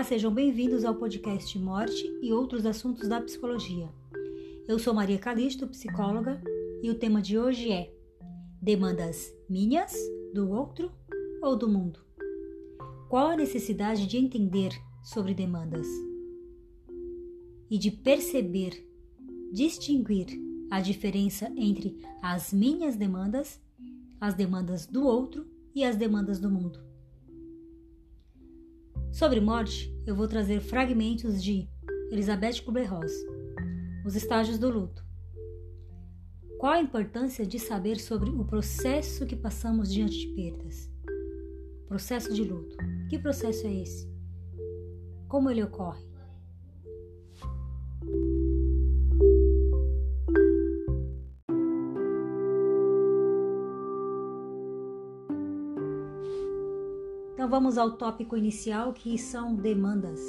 Olá, sejam bem-vindos ao podcast Morte e outros assuntos da psicologia. Eu sou Maria Calisto, psicóloga, e o tema de hoje é Demandas minhas, do outro ou do mundo? Qual a necessidade de entender sobre demandas e de perceber, distinguir a diferença entre as minhas demandas, as demandas do outro e as demandas do mundo? Sobre morte, eu vou trazer fragmentos de Elizabeth Kubler-Ross, Os estágios do luto. Qual a importância de saber sobre o processo que passamos diante de perdas? Processo de luto. Que processo é esse? Como ele ocorre? Vamos ao tópico inicial que são demandas.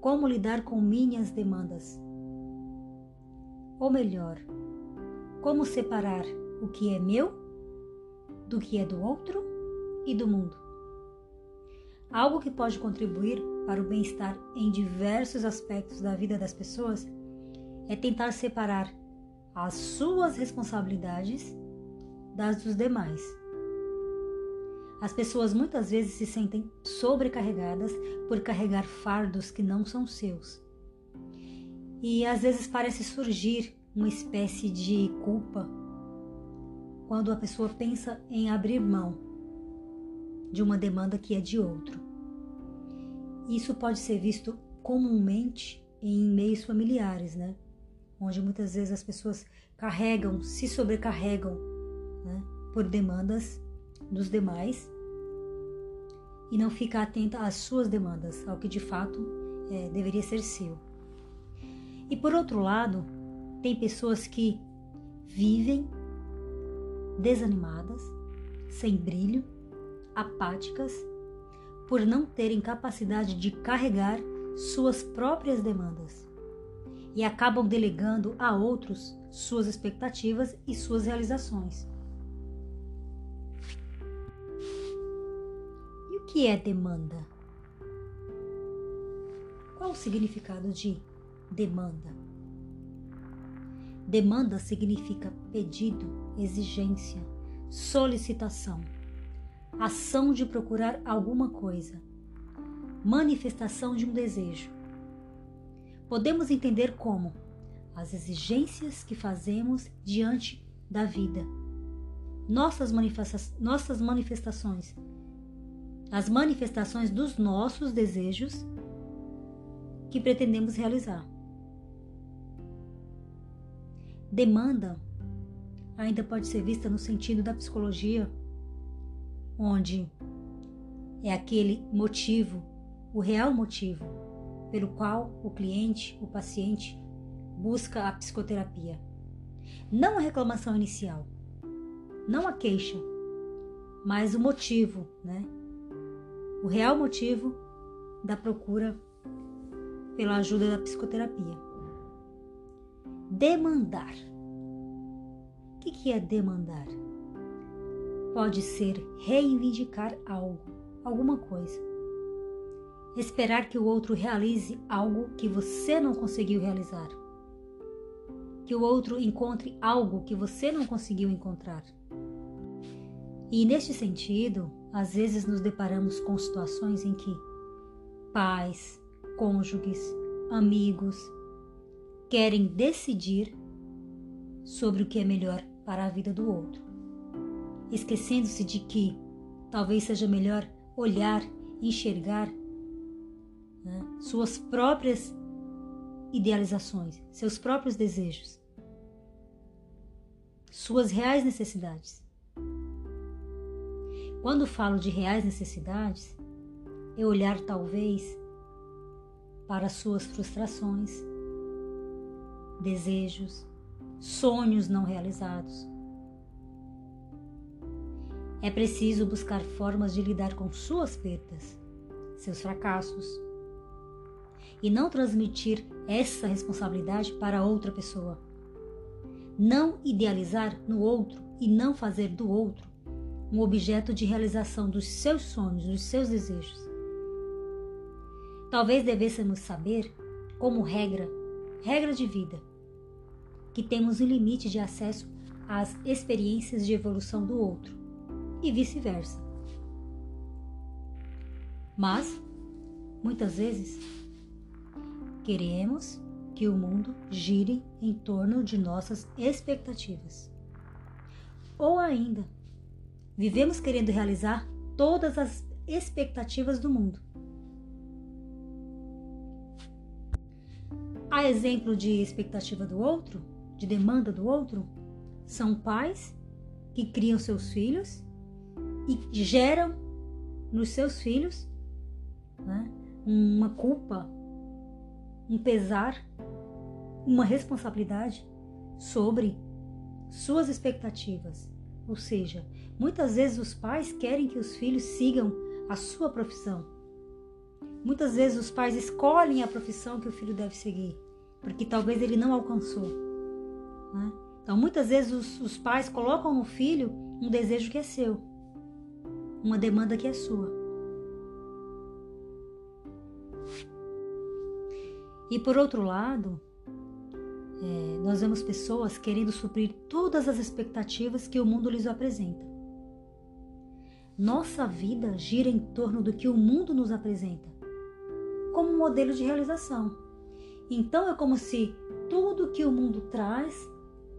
Como lidar com minhas demandas? Ou melhor, como separar o que é meu do que é do outro e do mundo? Algo que pode contribuir para o bem-estar em diversos aspectos da vida das pessoas é tentar separar as suas responsabilidades das dos demais as pessoas muitas vezes se sentem sobrecarregadas por carregar fardos que não são seus. E às vezes parece surgir uma espécie de culpa quando a pessoa pensa em abrir mão de uma demanda que é de outro. Isso pode ser visto comumente em meios familiares, né? Onde muitas vezes as pessoas carregam, se sobrecarregam né? por demandas dos demais e não fica atenta às suas demandas, ao que de fato é, deveria ser seu. E por outro lado, tem pessoas que vivem desanimadas, sem brilho, apáticas, por não terem capacidade de carregar suas próprias demandas e acabam delegando a outros suas expectativas e suas realizações. Que é demanda? Qual o significado de demanda? Demanda significa pedido, exigência, solicitação, ação de procurar alguma coisa, manifestação de um desejo. Podemos entender como as exigências que fazemos diante da vida, nossas, manifesta nossas manifestações as manifestações dos nossos desejos que pretendemos realizar. Demanda ainda pode ser vista no sentido da psicologia, onde é aquele motivo, o real motivo pelo qual o cliente, o paciente, busca a psicoterapia. Não a reclamação inicial, não a queixa, mas o motivo, né? O real motivo da procura pela ajuda da psicoterapia. Demandar. O que é demandar? Pode ser reivindicar algo, alguma coisa. Esperar que o outro realize algo que você não conseguiu realizar. Que o outro encontre algo que você não conseguiu encontrar. E neste sentido, às vezes nos deparamos com situações em que pais, cônjuges, amigos querem decidir sobre o que é melhor para a vida do outro, esquecendo-se de que talvez seja melhor olhar, enxergar né, suas próprias idealizações, seus próprios desejos, suas reais necessidades. Quando falo de reais necessidades, é olhar talvez para suas frustrações, desejos, sonhos não realizados. É preciso buscar formas de lidar com suas perdas, seus fracassos, e não transmitir essa responsabilidade para outra pessoa. Não idealizar no outro e não fazer do outro um objeto de realização dos seus sonhos, dos seus desejos. Talvez devêssemos saber, como regra, regra de vida, que temos um limite de acesso às experiências de evolução do outro e vice-versa. Mas, muitas vezes, queremos que o mundo gire em torno de nossas expectativas. Ou ainda, vivemos querendo realizar todas as expectativas do mundo. A exemplo de expectativa do outro, de demanda do outro, são pais que criam seus filhos e geram nos seus filhos né, uma culpa, um pesar, uma responsabilidade sobre suas expectativas. Ou seja, muitas vezes os pais querem que os filhos sigam a sua profissão. Muitas vezes os pais escolhem a profissão que o filho deve seguir, porque talvez ele não alcançou. Né? Então, muitas vezes os, os pais colocam no filho um desejo que é seu, uma demanda que é sua. E por outro lado, é, nós vemos pessoas querendo suprir todas as expectativas que o mundo lhes apresenta. Nossa vida gira em torno do que o mundo nos apresenta, como um modelo de realização. Então é como se tudo que o mundo traz,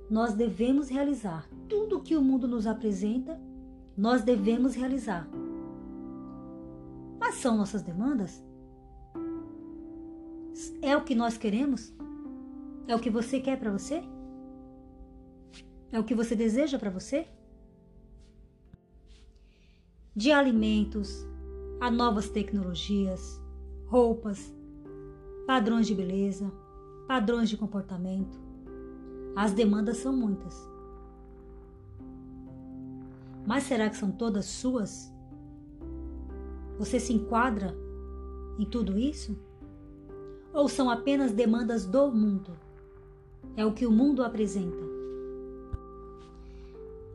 nós devemos realizar. Tudo que o mundo nos apresenta, nós devemos realizar. Mas são nossas demandas? É o que nós queremos? É o que você quer para você? É o que você deseja para você? De alimentos a novas tecnologias, roupas, padrões de beleza, padrões de comportamento. As demandas são muitas. Mas será que são todas suas? Você se enquadra em tudo isso? Ou são apenas demandas do mundo? É o que o mundo apresenta.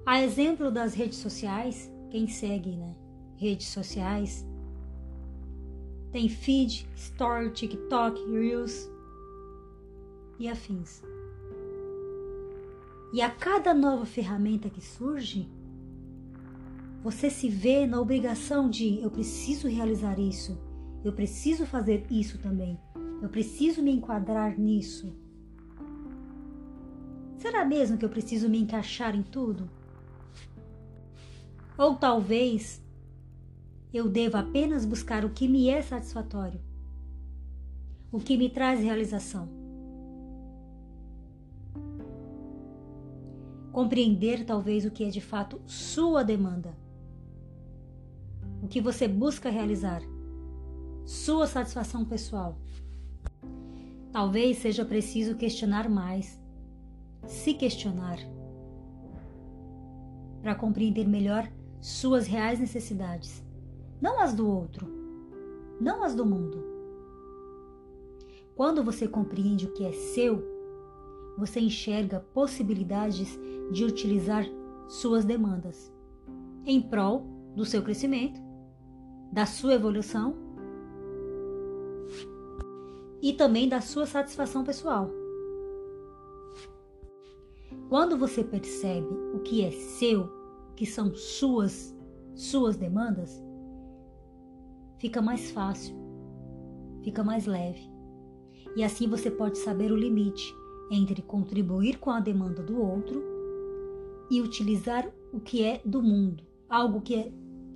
A exemplo das redes sociais, quem segue, né? Redes sociais tem feed, story, TikTok, Reels e afins. E a cada nova ferramenta que surge, você se vê na obrigação de eu preciso realizar isso, eu preciso fazer isso também, eu preciso me enquadrar nisso. Será mesmo que eu preciso me encaixar em tudo? Ou talvez eu deva apenas buscar o que me é satisfatório, o que me traz realização. Compreender talvez o que é de fato sua demanda, o que você busca realizar, sua satisfação pessoal. Talvez seja preciso questionar mais se questionar, para compreender melhor suas reais necessidades, não as do outro, não as do mundo. Quando você compreende o que é seu, você enxerga possibilidades de utilizar suas demandas em prol do seu crescimento, da sua evolução e também da sua satisfação pessoal. Quando você percebe o que é seu, que são suas, suas demandas, fica mais fácil, fica mais leve. E assim você pode saber o limite entre contribuir com a demanda do outro e utilizar o que é do mundo, algo que é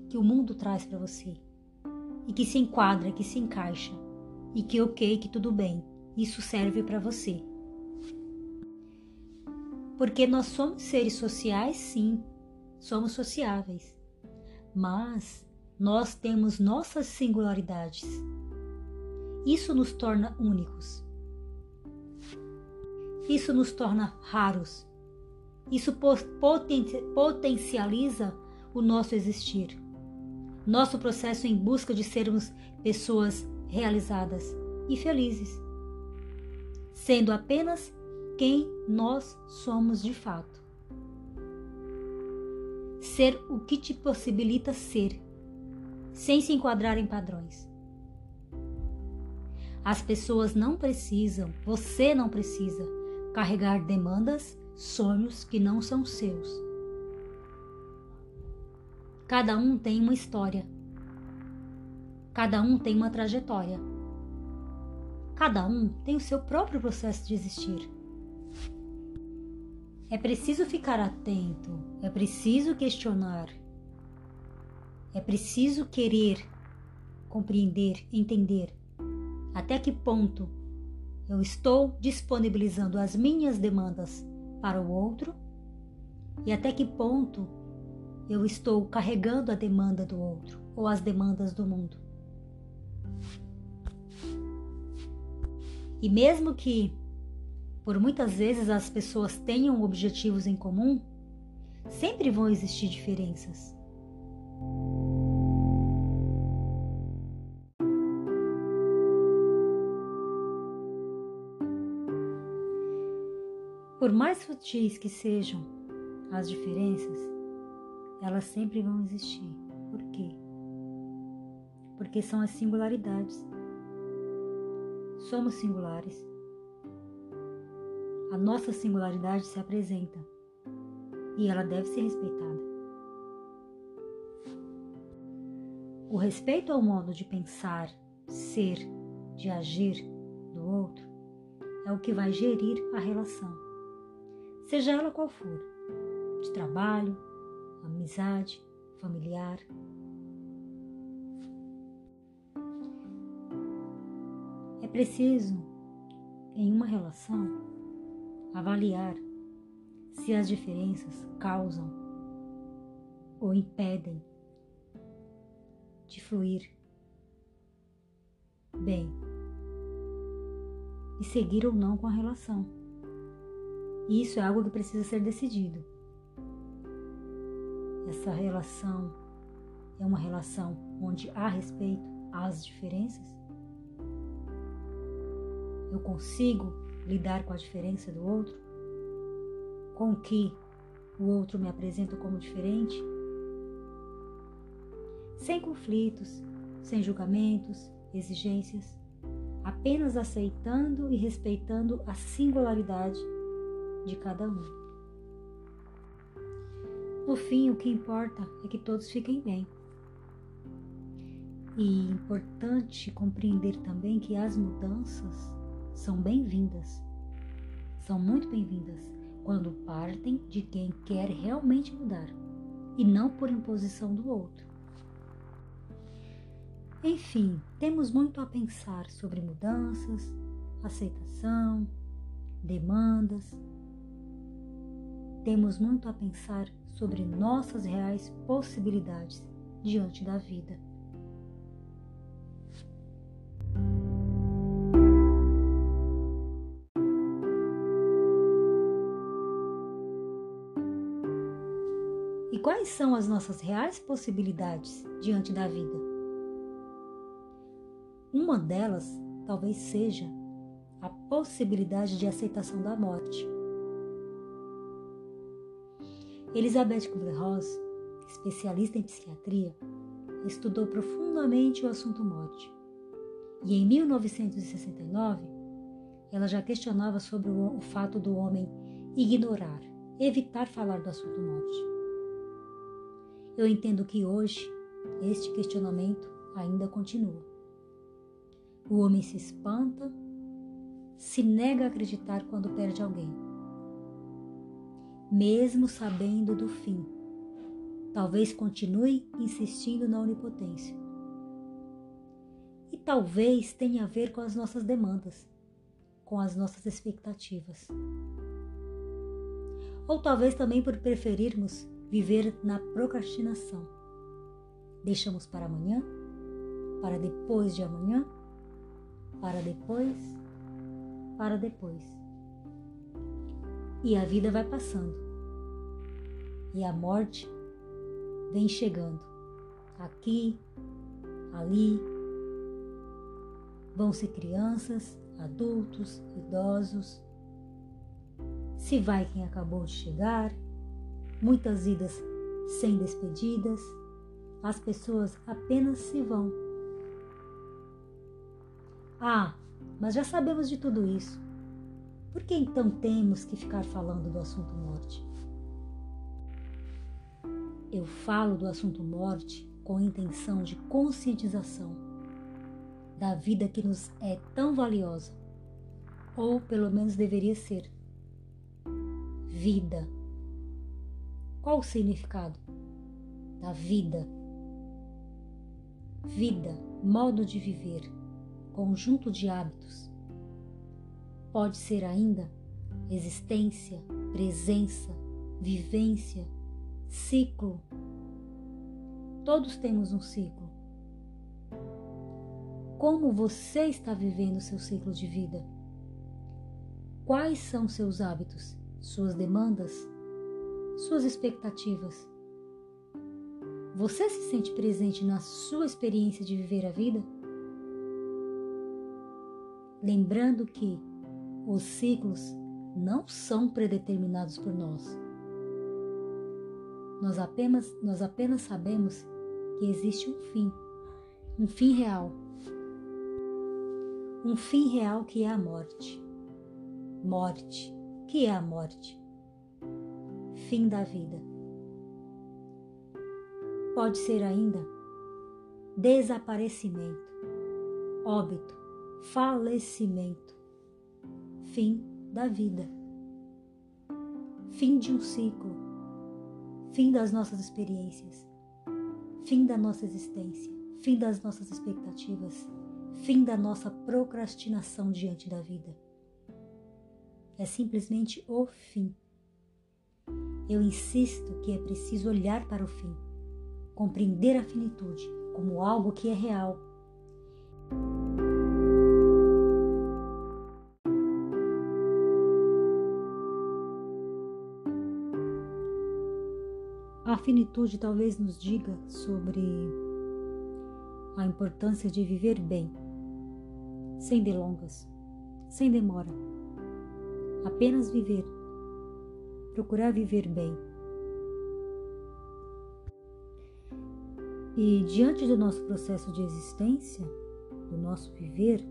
que o mundo traz para você e que se enquadra, que se encaixa e que ok, que tudo bem, isso serve para você. Porque nós somos seres sociais, sim, somos sociáveis. Mas nós temos nossas singularidades. Isso nos torna únicos. Isso nos torna raros. Isso potencializa o nosso existir. Nosso processo em busca de sermos pessoas realizadas e felizes, sendo apenas quem nós somos de fato. Ser o que te possibilita ser, sem se enquadrar em padrões. As pessoas não precisam, você não precisa carregar demandas, sonhos que não são seus. Cada um tem uma história. Cada um tem uma trajetória. Cada um tem o seu próprio processo de existir. É preciso ficar atento, é preciso questionar, é preciso querer compreender, entender até que ponto eu estou disponibilizando as minhas demandas para o outro e até que ponto eu estou carregando a demanda do outro ou as demandas do mundo. E mesmo que por muitas vezes as pessoas tenham objetivos em comum, sempre vão existir diferenças. Por mais sutis que sejam as diferenças, elas sempre vão existir. Por quê? Porque são as singularidades. Somos singulares. A nossa singularidade se apresenta e ela deve ser respeitada. O respeito ao modo de pensar, ser, de agir do outro é o que vai gerir a relação seja ela qual for, de trabalho, amizade, familiar. É preciso, em uma relação, avaliar se as diferenças causam ou impedem de fluir bem e seguir ou não com a relação. E isso é algo que precisa ser decidido. Essa relação é uma relação onde há respeito às diferenças. Eu consigo lidar com a diferença do outro, com o que o outro me apresenta como diferente, sem conflitos, sem julgamentos, exigências, apenas aceitando e respeitando a singularidade de cada um. No fim, o que importa é que todos fiquem bem. E importante compreender também que as mudanças são bem-vindas. São muito bem-vindas quando partem de quem quer realmente mudar e não por imposição do outro. Enfim, temos muito a pensar sobre mudanças, aceitação, demandas, temos muito a pensar sobre nossas reais possibilidades diante da vida. Quais são as nossas reais possibilidades diante da vida? Uma delas talvez seja a possibilidade de aceitação da morte. Elizabeth Kubler-Ross, especialista em psiquiatria, estudou profundamente o assunto morte. E em 1969, ela já questionava sobre o, o fato do homem ignorar, evitar falar do assunto morte. Eu entendo que hoje este questionamento ainda continua. O homem se espanta, se nega a acreditar quando perde alguém mesmo sabendo do fim. Talvez continue insistindo na onipotência. E talvez tenha a ver com as nossas demandas, com as nossas expectativas. Ou talvez também por preferirmos viver na procrastinação. Deixamos para amanhã, para depois de amanhã, para depois, para depois. E a vida vai passando. E a morte vem chegando. Aqui, ali. Vão-se crianças, adultos, idosos. Se vai quem acabou de chegar. Muitas idas sem despedidas. As pessoas apenas se vão. Ah, mas já sabemos de tudo isso. Por que então temos que ficar falando do assunto morte? Eu falo do assunto morte com a intenção de conscientização da vida que nos é tão valiosa, ou pelo menos deveria ser. Vida. Qual o significado da vida? Vida, modo de viver, conjunto de hábitos. Pode ser ainda existência, presença, vivência, ciclo. Todos temos um ciclo. Como você está vivendo seu ciclo de vida? Quais são seus hábitos, suas demandas, suas expectativas? Você se sente presente na sua experiência de viver a vida? Lembrando que os ciclos não são predeterminados por nós. Nós apenas, nós apenas sabemos que existe um fim, um fim real. Um fim real que é a morte. Morte, que é a morte? Fim da vida pode ser ainda desaparecimento, óbito, falecimento, fim da vida, fim de um ciclo, fim das nossas experiências, fim da nossa existência, fim das nossas expectativas, fim da nossa procrastinação diante da vida. É simplesmente o fim. Eu insisto que é preciso olhar para o fim compreender a finitude como algo que é real. A finitude talvez nos diga sobre a importância de viver bem, sem delongas, sem demora. Apenas viver, procurar viver bem E diante do nosso processo de existência, do nosso viver,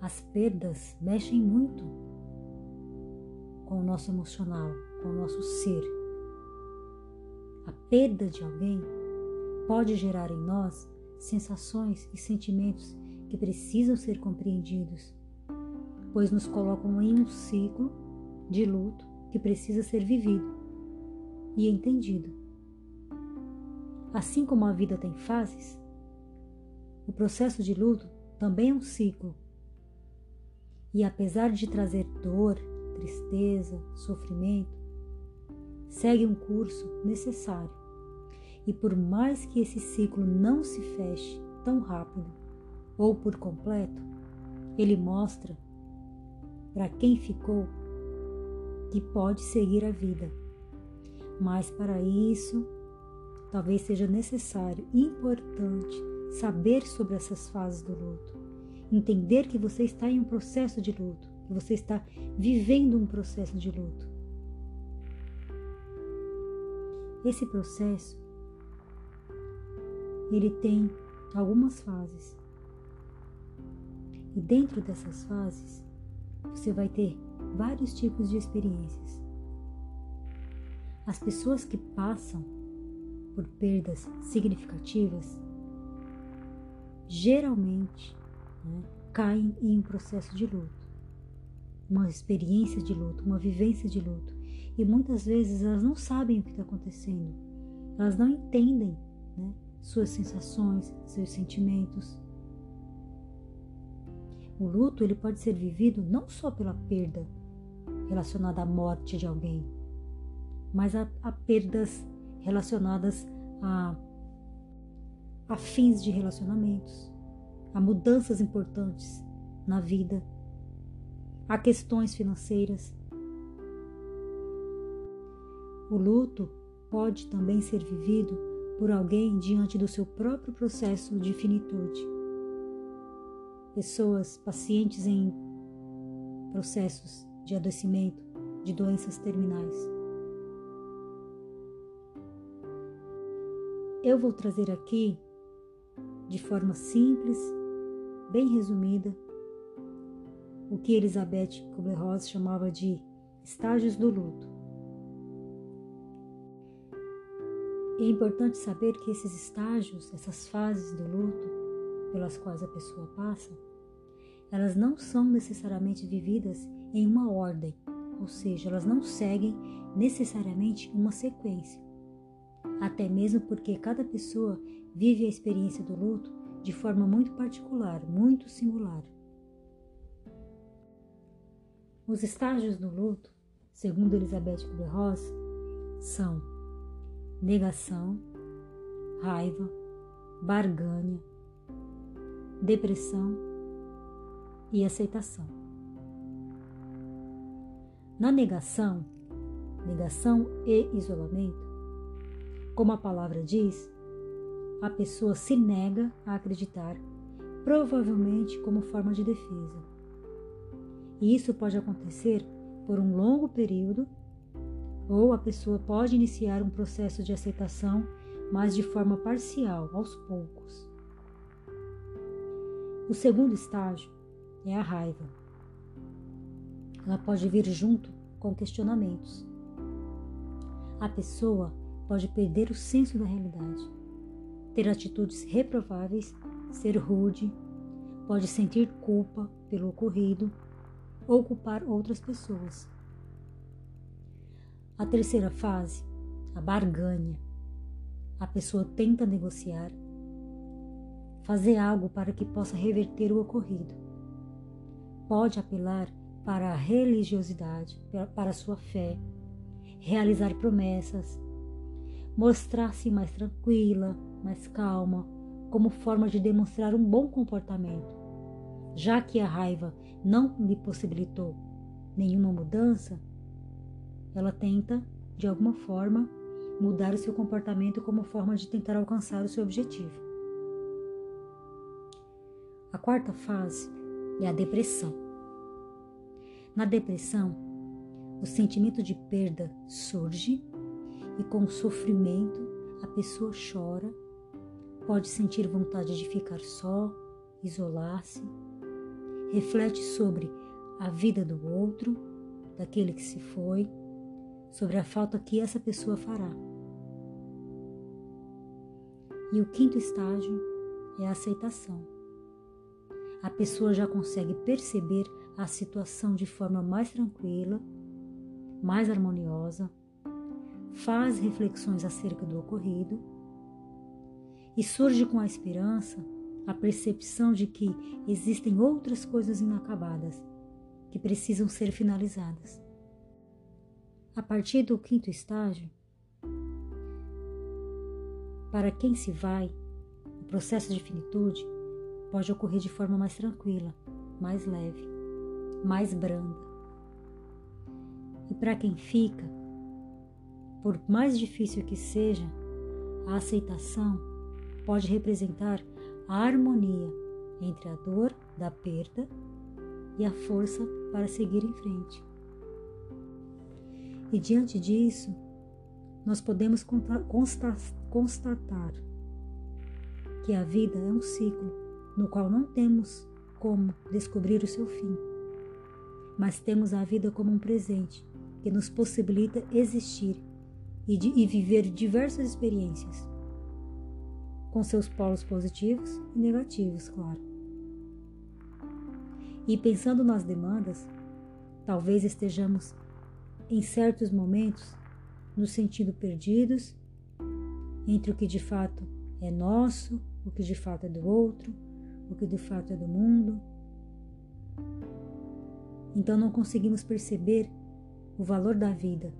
as perdas mexem muito com o nosso emocional, com o nosso ser. A perda de alguém pode gerar em nós sensações e sentimentos que precisam ser compreendidos, pois nos colocam em um ciclo de luto que precisa ser vivido e entendido. Assim como a vida tem fases, o processo de luto também é um ciclo. E apesar de trazer dor, tristeza, sofrimento, segue um curso necessário. E por mais que esse ciclo não se feche tão rápido ou por completo, ele mostra para quem ficou que pode seguir a vida. Mas para isso Talvez seja necessário, importante, saber sobre essas fases do luto. Entender que você está em um processo de luto, que você está vivendo um processo de luto. Esse processo ele tem algumas fases. E dentro dessas fases, você vai ter vários tipos de experiências. As pessoas que passam por perdas significativas, geralmente né, caem em um processo de luto, uma experiência de luto, uma vivência de luto. E muitas vezes elas não sabem o que está acontecendo, elas não entendem né, suas sensações, seus sentimentos. O luto ele pode ser vivido não só pela perda relacionada à morte de alguém, mas a, a perdas relacionadas a, a fins de relacionamentos, a mudanças importantes na vida, a questões financeiras. O luto pode também ser vivido por alguém diante do seu próprio processo de finitude. Pessoas pacientes em processos de adoecimento, de doenças terminais. Eu vou trazer aqui, de forma simples, bem resumida, o que Elizabeth Kubler-Ross chamava de estágios do luto. É importante saber que esses estágios, essas fases do luto pelas quais a pessoa passa, elas não são necessariamente vividas em uma ordem, ou seja, elas não seguem necessariamente uma sequência. Até mesmo porque cada pessoa vive a experiência do luto de forma muito particular, muito singular. Os estágios do luto, segundo Elizabeth Kubler-Ross, são negação, raiva, barganha, depressão e aceitação. Na negação, negação e isolamento, como a palavra diz, a pessoa se nega a acreditar, provavelmente como forma de defesa. E isso pode acontecer por um longo período, ou a pessoa pode iniciar um processo de aceitação, mas de forma parcial, aos poucos. O segundo estágio é a raiva. Ela pode vir junto com questionamentos. A pessoa pode perder o senso da realidade, ter atitudes reprováveis, ser rude, pode sentir culpa pelo ocorrido ou culpar outras pessoas. A terceira fase, a barganha. A pessoa tenta negociar, fazer algo para que possa reverter o ocorrido. Pode apelar para a religiosidade, para a sua fé, realizar promessas, mostrar-se mais tranquila, mais calma, como forma de demonstrar um bom comportamento. Já que a raiva não lhe possibilitou nenhuma mudança, ela tenta, de alguma forma, mudar o seu comportamento como forma de tentar alcançar o seu objetivo. A quarta fase é a depressão. Na depressão, o sentimento de perda surge e com o sofrimento a pessoa chora, pode sentir vontade de ficar só, isolar-se, reflete sobre a vida do outro, daquele que se foi, sobre a falta que essa pessoa fará. E o quinto estágio é a aceitação. A pessoa já consegue perceber a situação de forma mais tranquila, mais harmoniosa, faz reflexões acerca do ocorrido e surge com a esperança a percepção de que existem outras coisas inacabadas que precisam ser finalizadas. A partir do quinto estágio, para quem se vai, o processo de finitude pode ocorrer de forma mais tranquila, mais leve, mais branda. E para quem fica, por mais difícil que seja, a aceitação pode representar a harmonia entre a dor da perda e a força para seguir em frente. E diante disso, nós podemos constatar que a vida é um ciclo no qual não temos como descobrir o seu fim, mas temos a vida como um presente que nos possibilita existir e, de, e viver diversas experiências, com seus polos positivos e negativos, claro. E pensando nas demandas, talvez estejamos em certos momentos nos sentindo perdidos entre o que de fato é nosso, o que de fato é do outro, o que de fato é do mundo. Então não conseguimos perceber o valor da vida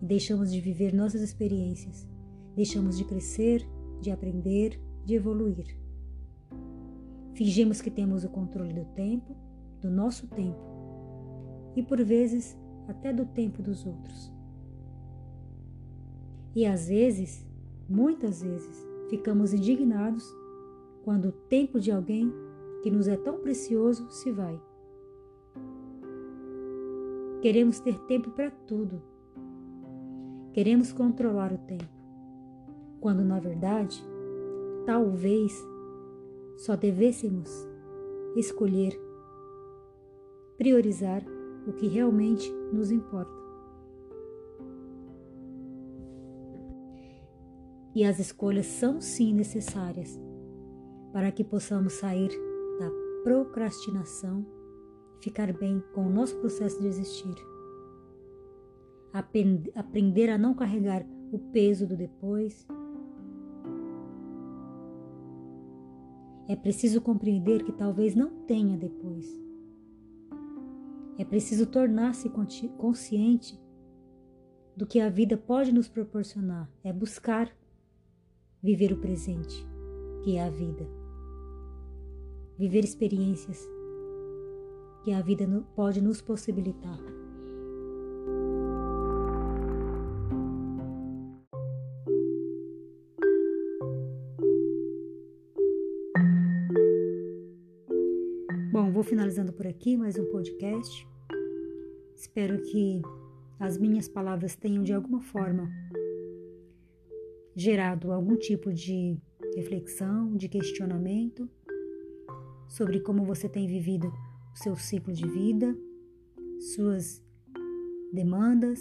e deixamos de viver nossas experiências, deixamos de crescer, de aprender, de evoluir. Fingimos que temos o controle do tempo, do nosso tempo e por vezes até do tempo dos outros. E às vezes, muitas vezes, ficamos indignados quando o tempo de alguém que nos é tão precioso se vai. Queremos ter tempo para tudo, Queremos controlar o tempo, quando na verdade, talvez só devêssemos escolher priorizar o que realmente nos importa. E as escolhas são sim necessárias para que possamos sair da procrastinação e ficar bem com o nosso processo de existir. Aprender a não carregar o peso do depois. É preciso compreender que talvez não tenha depois. É preciso tornar-se consciente do que a vida pode nos proporcionar. É buscar viver o presente, que é a vida. Viver experiências que a vida pode nos possibilitar. Bom, vou finalizando por aqui mais um podcast. Espero que as minhas palavras tenham de alguma forma gerado algum tipo de reflexão, de questionamento sobre como você tem vivido o seu ciclo de vida, suas demandas,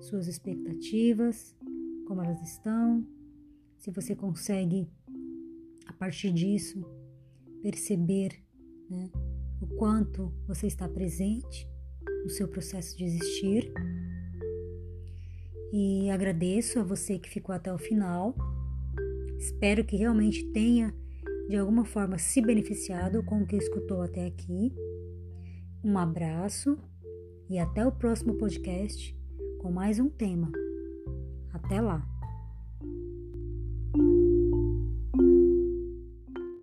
suas expectativas, como elas estão, se você consegue, a partir disso, perceber né, o quanto você está presente no seu processo de existir. E agradeço a você que ficou até o final. Espero que realmente tenha de alguma forma se beneficiado com o que escutou até aqui. Um abraço e até o próximo podcast com mais um tema. Até lá!